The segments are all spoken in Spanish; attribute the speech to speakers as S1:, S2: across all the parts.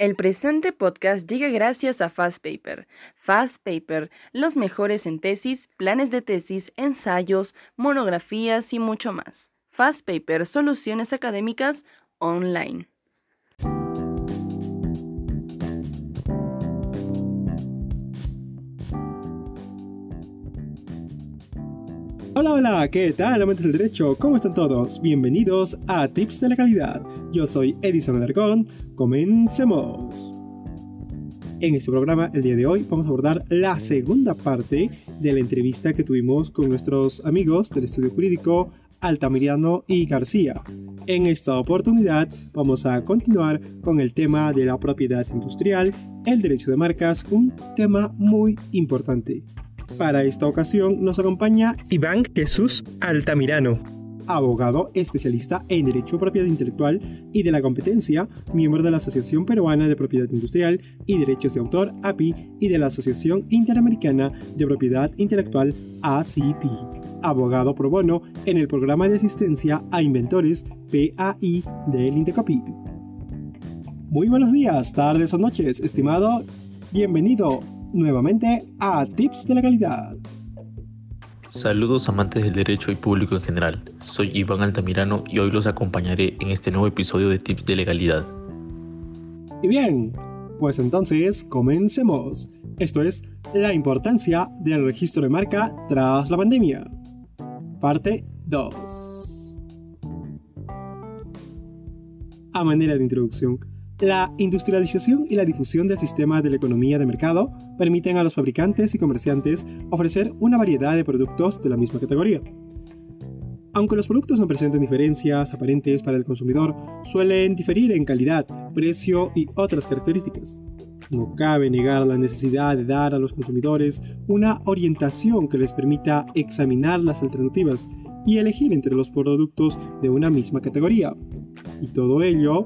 S1: El presente podcast llega gracias a Fast Paper. Fast Paper, los mejores en tesis, planes de tesis, ensayos, monografías y mucho más. Fast Paper, soluciones académicas online.
S2: Hola, hola, ¿qué tal amantes del derecho? ¿Cómo están todos? Bienvenidos a Tips de la Calidad. Yo soy Edison Alarcón. Comencemos. En este programa, el día de hoy, vamos a abordar la segunda parte de la entrevista que tuvimos con nuestros amigos del estudio jurídico Altamirano y García. En esta oportunidad vamos a continuar con el tema de la propiedad industrial, el derecho de marcas, un tema muy importante. Para esta ocasión nos acompaña Iván Jesús Altamirano, abogado especialista en Derecho de Propiedad Intelectual y de la Competencia, miembro de la Asociación Peruana de Propiedad Industrial y Derechos de Autor API y de la Asociación Interamericana de Propiedad Intelectual ACP. Abogado pro bono en el programa de asistencia a inventores PAI del Indecopi. Muy buenos días, tardes o noches, estimado. Bienvenido nuevamente a Tips de la Calidad.
S3: Saludos amantes del derecho y público en general. Soy Iván Altamirano y hoy los acompañaré en este nuevo episodio de Tips de Legalidad.
S2: Y bien, pues entonces comencemos. Esto es la importancia del registro de marca tras la pandemia. Parte 2. A manera de introducción, la industrialización y la difusión del sistema de la economía de mercado permiten a los fabricantes y comerciantes ofrecer una variedad de productos de la misma categoría. Aunque los productos no presenten diferencias aparentes para el consumidor, suelen diferir en calidad, precio y otras características. No cabe negar la necesidad de dar a los consumidores una orientación que les permita examinar las alternativas y elegir entre los productos de una misma categoría. Y todo ello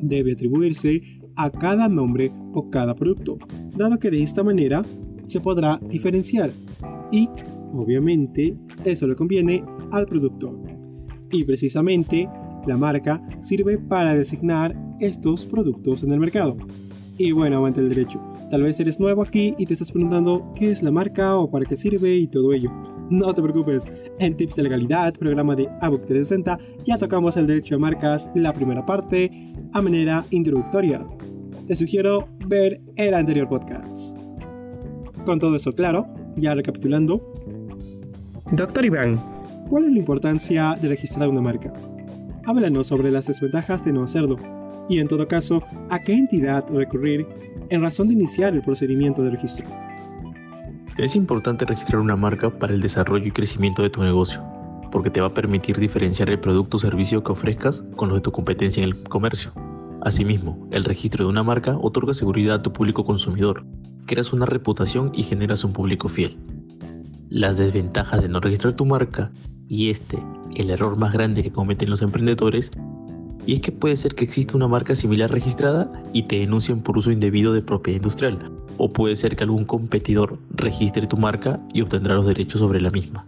S2: debe atribuirse a cada nombre o cada producto, dado que de esta manera se podrá diferenciar y, obviamente, eso le conviene al productor. Y precisamente, la marca sirve para designar estos productos en el mercado. Y bueno, amante del derecho, tal vez eres nuevo aquí y te estás preguntando qué es la marca o para qué sirve y todo ello. No te preocupes, en Tips de Legalidad, programa de ABUC 360, ya tocamos el derecho de marcas, la primera parte, a manera introductoria. Te sugiero ver el anterior podcast. Con todo eso claro, ya recapitulando. Doctor Iván, ¿cuál es la importancia de registrar una marca? Háblanos sobre las desventajas de no hacerlo y en todo caso, a qué entidad recurrir en razón de iniciar el procedimiento de registro.
S3: Es importante registrar una marca para el desarrollo y crecimiento de tu negocio, porque te va a permitir diferenciar el producto o servicio que ofrezcas con los de tu competencia en el comercio. Asimismo, el registro de una marca otorga seguridad a tu público consumidor, creas una reputación y generas un público fiel. Las desventajas de no registrar tu marca, y este, el error más grande que cometen los emprendedores, y es que puede ser que exista una marca similar registrada y te denuncien por uso indebido de propiedad industrial, o puede ser que algún competidor registre tu marca y obtendrá los derechos sobre la misma,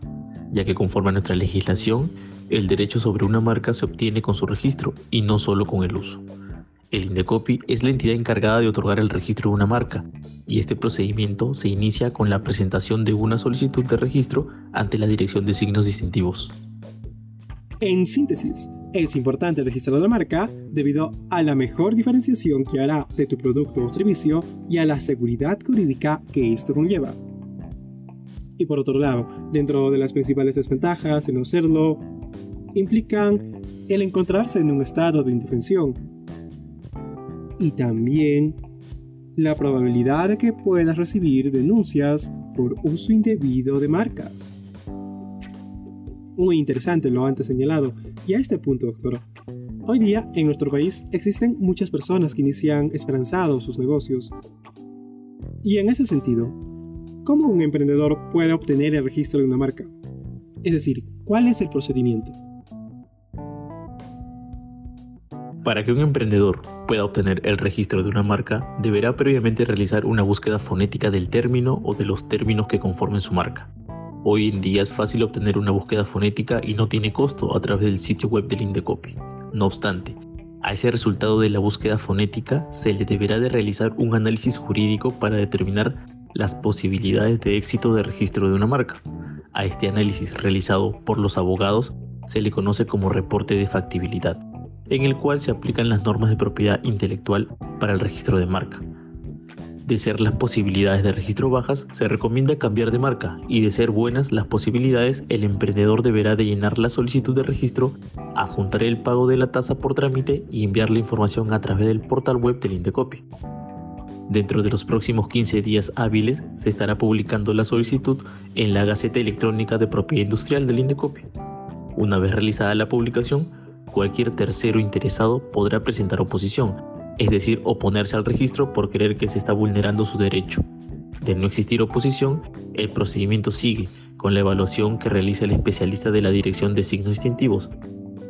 S3: ya que conforme a nuestra legislación, el derecho sobre una marca se obtiene con su registro y no solo con el uso. El INDECOPI es la entidad encargada de otorgar el registro de una marca, y este procedimiento se inicia con la presentación de una solicitud de registro ante la Dirección de Signos Distintivos.
S2: En síntesis, es importante registrar la marca debido a la mejor diferenciación que hará de tu producto o servicio y a la seguridad jurídica que esto conlleva. Y por otro lado, dentro de las principales desventajas de no serlo, implican el encontrarse en un estado de indefensión y también la probabilidad de que puedas recibir denuncias por uso indebido de marcas. Muy interesante lo antes señalado, y a este punto, doctor. Hoy día, en nuestro país, existen muchas personas que inician esperanzados sus negocios. Y en ese sentido, ¿cómo un emprendedor puede obtener el registro de una marca? Es decir, ¿cuál es el procedimiento?
S3: Para que un emprendedor pueda obtener el registro de una marca, deberá previamente realizar una búsqueda fonética del término o de los términos que conformen su marca. Hoy en día es fácil obtener una búsqueda fonética y no tiene costo a través del sitio web del Indecopi. No obstante, A ese resultado de la búsqueda fonética se le deberá de realizar un análisis jurídico para determinar las posibilidades de éxito de registro de una marca. A este análisis realizado por los abogados se le conoce como reporte de factibilidad, en el cual se aplican las normas de propiedad intelectual para el registro de marca. De ser las posibilidades de registro bajas, se recomienda cambiar de marca y de ser buenas las posibilidades, el emprendedor deberá de llenar la solicitud de registro, adjuntar el pago de la tasa por trámite y enviar la información a través del portal web del Indecopi. Dentro de los próximos 15 días hábiles se estará publicando la solicitud en la Gaceta Electrónica de Propiedad Industrial del Indecopi. Una vez realizada la publicación, cualquier tercero interesado podrá presentar oposición es decir, oponerse al registro por creer que se está vulnerando su derecho. De no existir oposición, el procedimiento sigue con la evaluación que realiza el especialista de la Dirección de Signos Distintivos,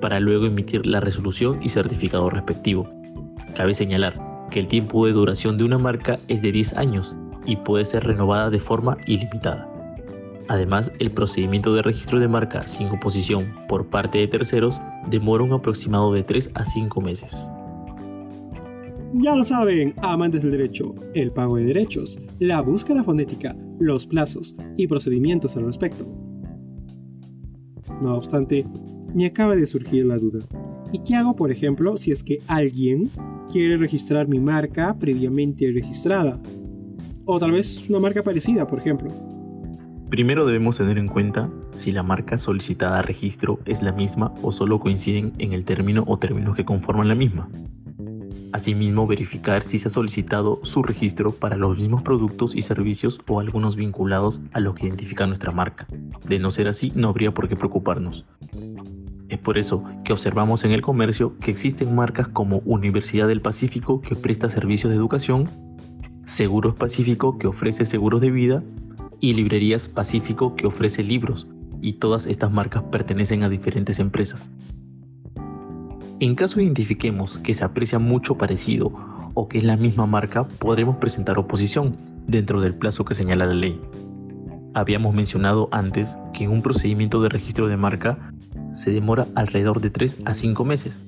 S3: para luego emitir la resolución y certificado respectivo. Cabe señalar que el tiempo de duración de una marca es de 10 años y puede ser renovada de forma ilimitada. Además, el procedimiento de registro de marca sin oposición por parte de terceros demora un aproximado de 3 a 5 meses.
S2: Ya lo saben, amantes del derecho, el pago de derechos, la búsqueda fonética, los plazos y procedimientos al respecto. No obstante, me acaba de surgir la duda. ¿Y qué hago, por ejemplo, si es que alguien quiere registrar mi marca previamente registrada? O tal vez una marca parecida, por ejemplo.
S3: Primero debemos tener en cuenta si la marca solicitada a registro es la misma o solo coinciden en el término o términos que conforman la misma. Asimismo, verificar si se ha solicitado su registro para los mismos productos y servicios o algunos vinculados a lo que identifica nuestra marca. De no ser así, no habría por qué preocuparnos. Es por eso que observamos en el comercio que existen marcas como Universidad del Pacífico que presta servicios de educación, Seguros Pacífico que ofrece seguros de vida y Librerías Pacífico que ofrece libros, y todas estas marcas pertenecen a diferentes empresas. En caso identifiquemos que se aprecia mucho parecido o que es la misma marca, podremos presentar oposición dentro del plazo que señala la ley. Habíamos mencionado antes que en un procedimiento de registro de marca se demora alrededor de 3 a 5 meses,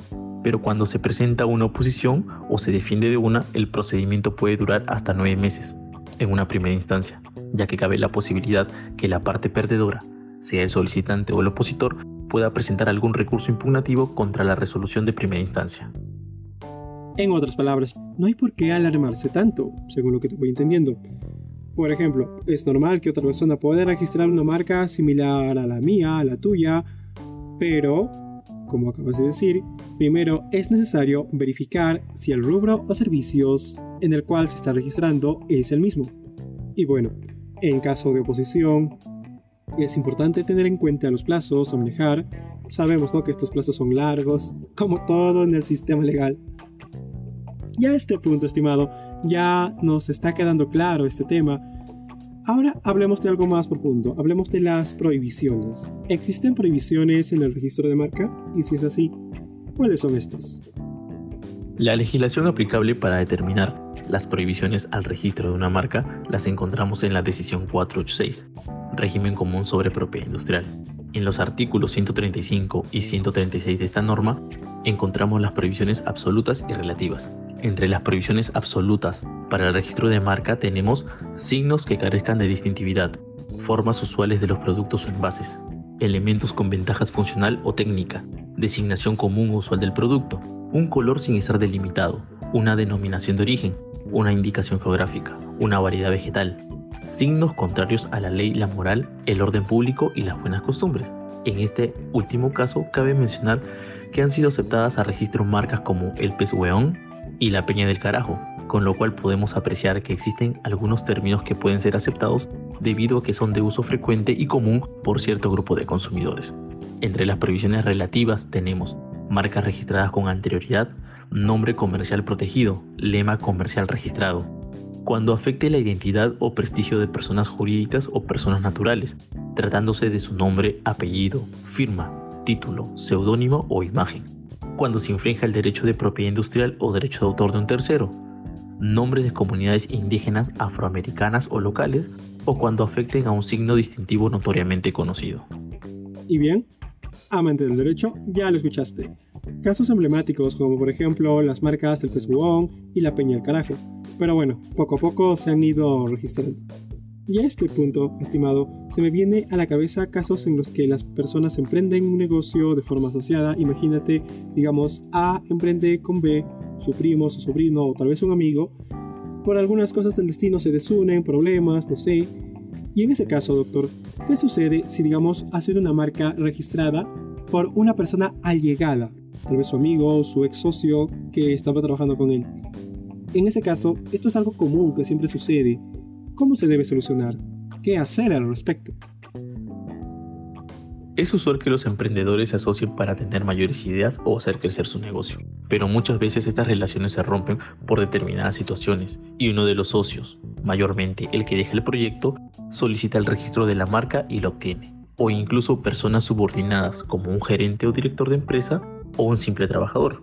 S3: pero cuando se presenta una oposición o se defiende de una, el procedimiento puede durar hasta 9 meses en una primera instancia, ya que cabe la posibilidad que la parte perdedora, sea el solicitante o el opositor, pueda presentar algún recurso impugnativo contra la resolución de primera instancia.
S2: En otras palabras, no hay por qué alarmarse tanto, según lo que te voy entendiendo. Por ejemplo, es normal que otra persona pueda registrar una marca similar a la mía, a la tuya, pero, como acabas de decir, primero es necesario verificar si el rubro o servicios en el cual se está registrando es el mismo. Y bueno, en caso de oposición, es importante tener en cuenta los plazos a manejar. Sabemos que estos plazos son largos, como todo en el sistema legal. Ya a este punto, estimado, ya nos está quedando claro este tema. Ahora hablemos de algo más profundo, hablemos de las prohibiciones. ¿Existen prohibiciones en el registro de marca? Y si es así, ¿cuáles son estas?
S3: La legislación aplicable para determinar las prohibiciones al registro de una marca las encontramos en la decisión 486 régimen común sobre propiedad industrial. En los artículos 135 y 136 de esta norma encontramos las prohibiciones absolutas y relativas. Entre las prohibiciones absolutas para el registro de marca tenemos signos que carezcan de distintividad, formas usuales de los productos o envases, elementos con ventajas funcional o técnica, designación común o usual del producto, un color sin estar delimitado, una denominación de origen, una indicación geográfica, una variedad vegetal, signos contrarios a la ley, la moral, el orden público y las buenas costumbres. En este último caso, cabe mencionar que han sido aceptadas a registro marcas como el pez hueón y la peña del carajo, con lo cual podemos apreciar que existen algunos términos que pueden ser aceptados debido a que son de uso frecuente y común por cierto grupo de consumidores. Entre las prohibiciones relativas tenemos marcas registradas con anterioridad, nombre comercial protegido, lema comercial registrado, cuando afecte la identidad o prestigio de personas jurídicas o personas naturales, tratándose de su nombre, apellido, firma, título, seudónimo o imagen. Cuando se infrinja el derecho de propiedad industrial o derecho de autor de un tercero, nombres de comunidades indígenas, afroamericanas o locales, o cuando afecten a un signo distintivo notoriamente conocido.
S2: Y bien, amante del derecho, ya lo escuchaste. Casos emblemáticos como por ejemplo las marcas del pez y la peña del carajo. Pero bueno, poco a poco se han ido registrando. Y a este punto, estimado, se me viene a la cabeza casos en los que las personas emprenden un negocio de forma asociada. Imagínate, digamos, A emprende con B, su primo, su sobrino o tal vez un amigo. Por algunas cosas del destino se desunen, problemas, no sé. Y en ese caso, doctor, ¿qué sucede si, digamos, ha sido una marca registrada por una persona allegada? Tal vez su amigo, su ex socio que estaba trabajando con él. En ese caso, esto es algo común que siempre sucede ¿Cómo se debe solucionar? ¿Qué hacer al respecto?
S3: Es usual que los emprendedores se asocien para tener mayores ideas o hacer crecer su negocio, pero muchas veces estas relaciones se rompen por determinadas situaciones y uno de los socios, mayormente el que deja el proyecto, solicita el registro de la marca y lo obtiene, o incluso personas subordinadas como un gerente o director de empresa o un simple trabajador.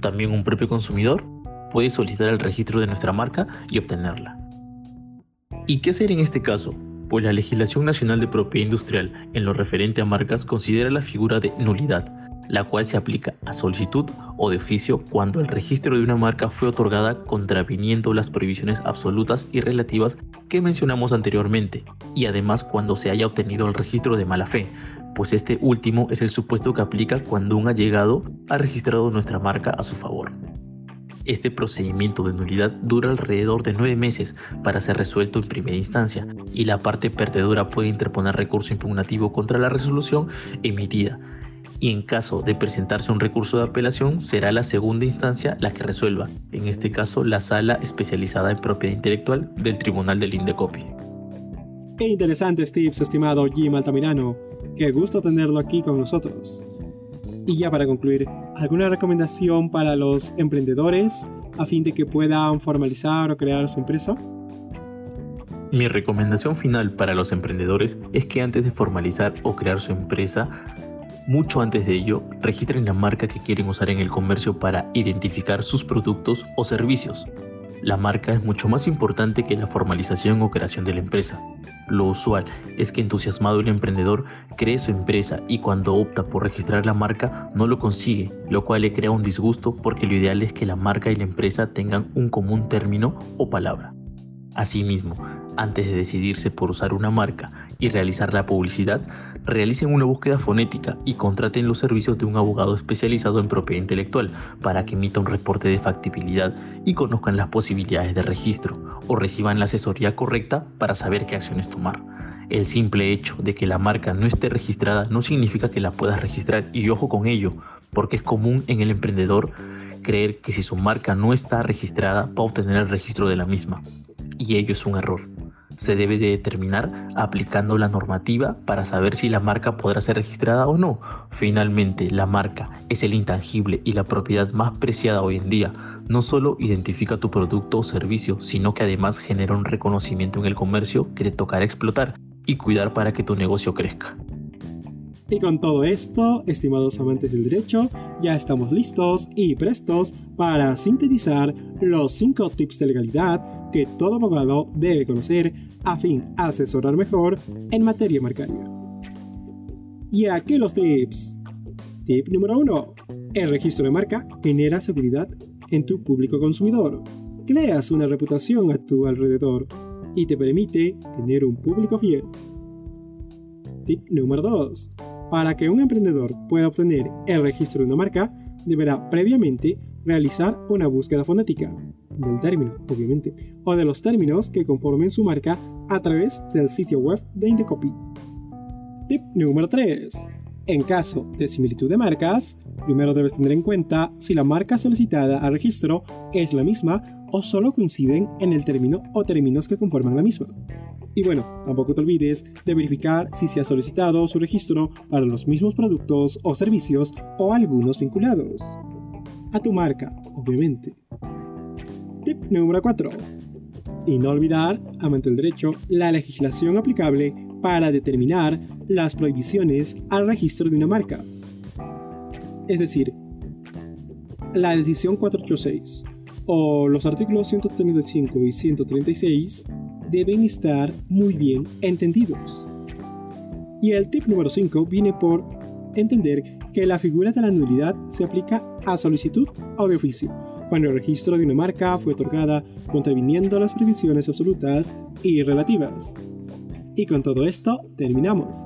S3: También un propio consumidor puede solicitar el registro de nuestra marca y obtenerla. ¿Y qué hacer en este caso? Pues la legislación nacional de propiedad industrial en lo referente a marcas considera la figura de nulidad, la cual se aplica a solicitud o de oficio cuando el registro de una marca fue otorgada contraviniendo las prohibiciones absolutas y relativas que mencionamos anteriormente, y además cuando se haya obtenido el registro de mala fe, pues este último es el supuesto que aplica cuando un allegado ha registrado nuestra marca a su favor. Este procedimiento de nulidad dura alrededor de nueve meses para ser resuelto en primera instancia y la parte perdedora puede interponer recurso impugnativo contra la resolución emitida. Y en caso de presentarse un recurso de apelación, será la segunda instancia la que resuelva, en este caso la sala especializada en propiedad intelectual del Tribunal del Indecopi.
S2: Qué interesantes tips, estimado Jim Altamirano. Qué gusto tenerlo aquí con nosotros. Y ya para concluir, ¿alguna recomendación para los emprendedores a fin de que puedan formalizar o crear su empresa?
S3: Mi recomendación final para los emprendedores es que antes de formalizar o crear su empresa, mucho antes de ello, registren la marca que quieren usar en el comercio para identificar sus productos o servicios. La marca es mucho más importante que la formalización o creación de la empresa. Lo usual es que entusiasmado el emprendedor cree su empresa y cuando opta por registrar la marca no lo consigue, lo cual le crea un disgusto porque lo ideal es que la marca y la empresa tengan un común término o palabra. Asimismo, antes de decidirse por usar una marca y realizar la publicidad, realicen una búsqueda fonética y contraten los servicios de un abogado especializado en propiedad intelectual para que emita un reporte de factibilidad y conozcan las posibilidades de registro o reciban la asesoría correcta para saber qué acciones tomar. El simple hecho de que la marca no esté registrada no significa que la puedas registrar y ojo con ello, porque es común en el emprendedor creer que si su marca no está registrada va a obtener el registro de la misma. Y ello es un error se debe de determinar aplicando la normativa para saber si la marca podrá ser registrada o no. Finalmente, la marca es el intangible y la propiedad más preciada hoy en día. No solo identifica tu producto o servicio, sino que además genera un reconocimiento en el comercio que te tocará explotar y cuidar para que tu negocio crezca.
S2: Y con todo esto, estimados amantes del derecho, ya estamos listos y prestos para sintetizar los 5 tips de legalidad que todo abogado debe conocer a fin de asesorar mejor en materia marcaria. Y aquí los tips. Tip número 1. El registro de marca genera seguridad en tu público consumidor. Creas una reputación a tu alrededor y te permite tener un público fiel. Tip número 2. Para que un emprendedor pueda obtener el registro de una marca, deberá previamente realizar una búsqueda fonética del término, obviamente, o de los términos que conformen su marca a través del sitio web de Indecopy. Tip número 3. En caso de similitud de marcas, primero debes tener en cuenta si la marca solicitada al registro es la misma o solo coinciden en el término o términos que conforman la misma. Y bueno, tampoco te olvides de verificar si se ha solicitado su registro para los mismos productos o servicios o algunos vinculados. A tu marca, obviamente. Tip número 4. Y no olvidar, amante del derecho, la legislación aplicable para determinar las prohibiciones al registro de una marca. Es decir, la decisión 486 o los artículos 135 y 136 deben estar muy bien entendidos. Y el tip número 5 viene por entender que la figura de la nulidad se aplica a solicitud o de oficio, cuando el registro de una marca fue otorgada contraviniendo las previsiones absolutas y relativas. Y con todo esto terminamos.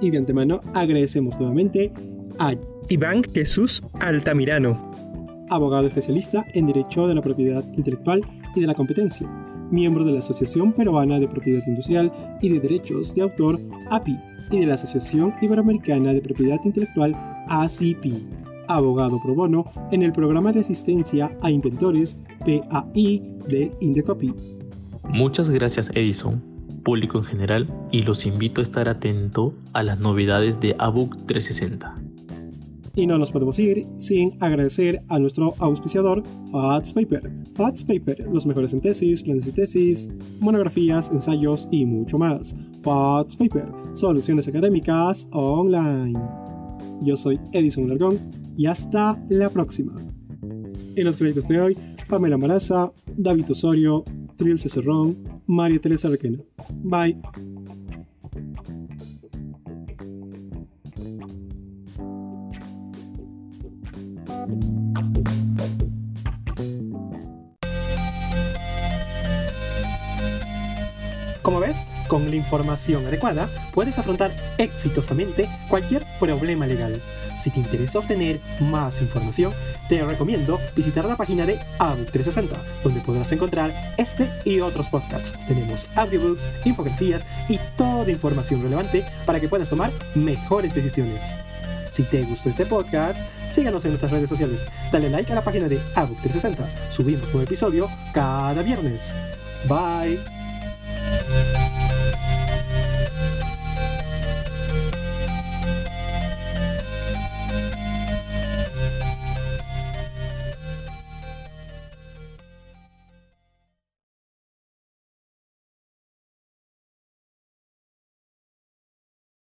S2: Y de antemano agradecemos nuevamente a Iván Jesús Altamirano, abogado especialista en Derecho de la Propiedad Intelectual y de la Competencia, miembro de la Asociación Peruana de Propiedad Industrial y de Derechos de Autor, API, y de la Asociación Iberoamericana de Propiedad Intelectual, ACP, abogado pro bono en el programa de asistencia a inventores PAI de Indecopy.
S3: Muchas gracias Edison, público en general, y los invito a estar atento a las novedades de ABUC 360.
S2: Y no nos podemos ir sin agradecer a nuestro auspiciador, Fats Paper. Fats Paper, los mejores en tesis, planes de tesis, monografías, ensayos y mucho más. Fats Paper, soluciones académicas online. Yo soy Edison Largón y hasta la próxima. En los créditos de hoy, Pamela Malaza, David Osorio, Trilce Cerrón, María Teresa Requena. Bye. Información adecuada puedes afrontar exitosamente cualquier problema legal. Si te interesa obtener más información, te recomiendo visitar la página de ABUC 360, donde podrás encontrar este y otros podcasts. Tenemos audiobooks, infografías y toda información relevante para que puedas tomar mejores decisiones. Si te gustó este podcast, síganos en nuestras redes sociales. Dale like a la página de ABUC 360. Subimos un episodio cada viernes. Bye.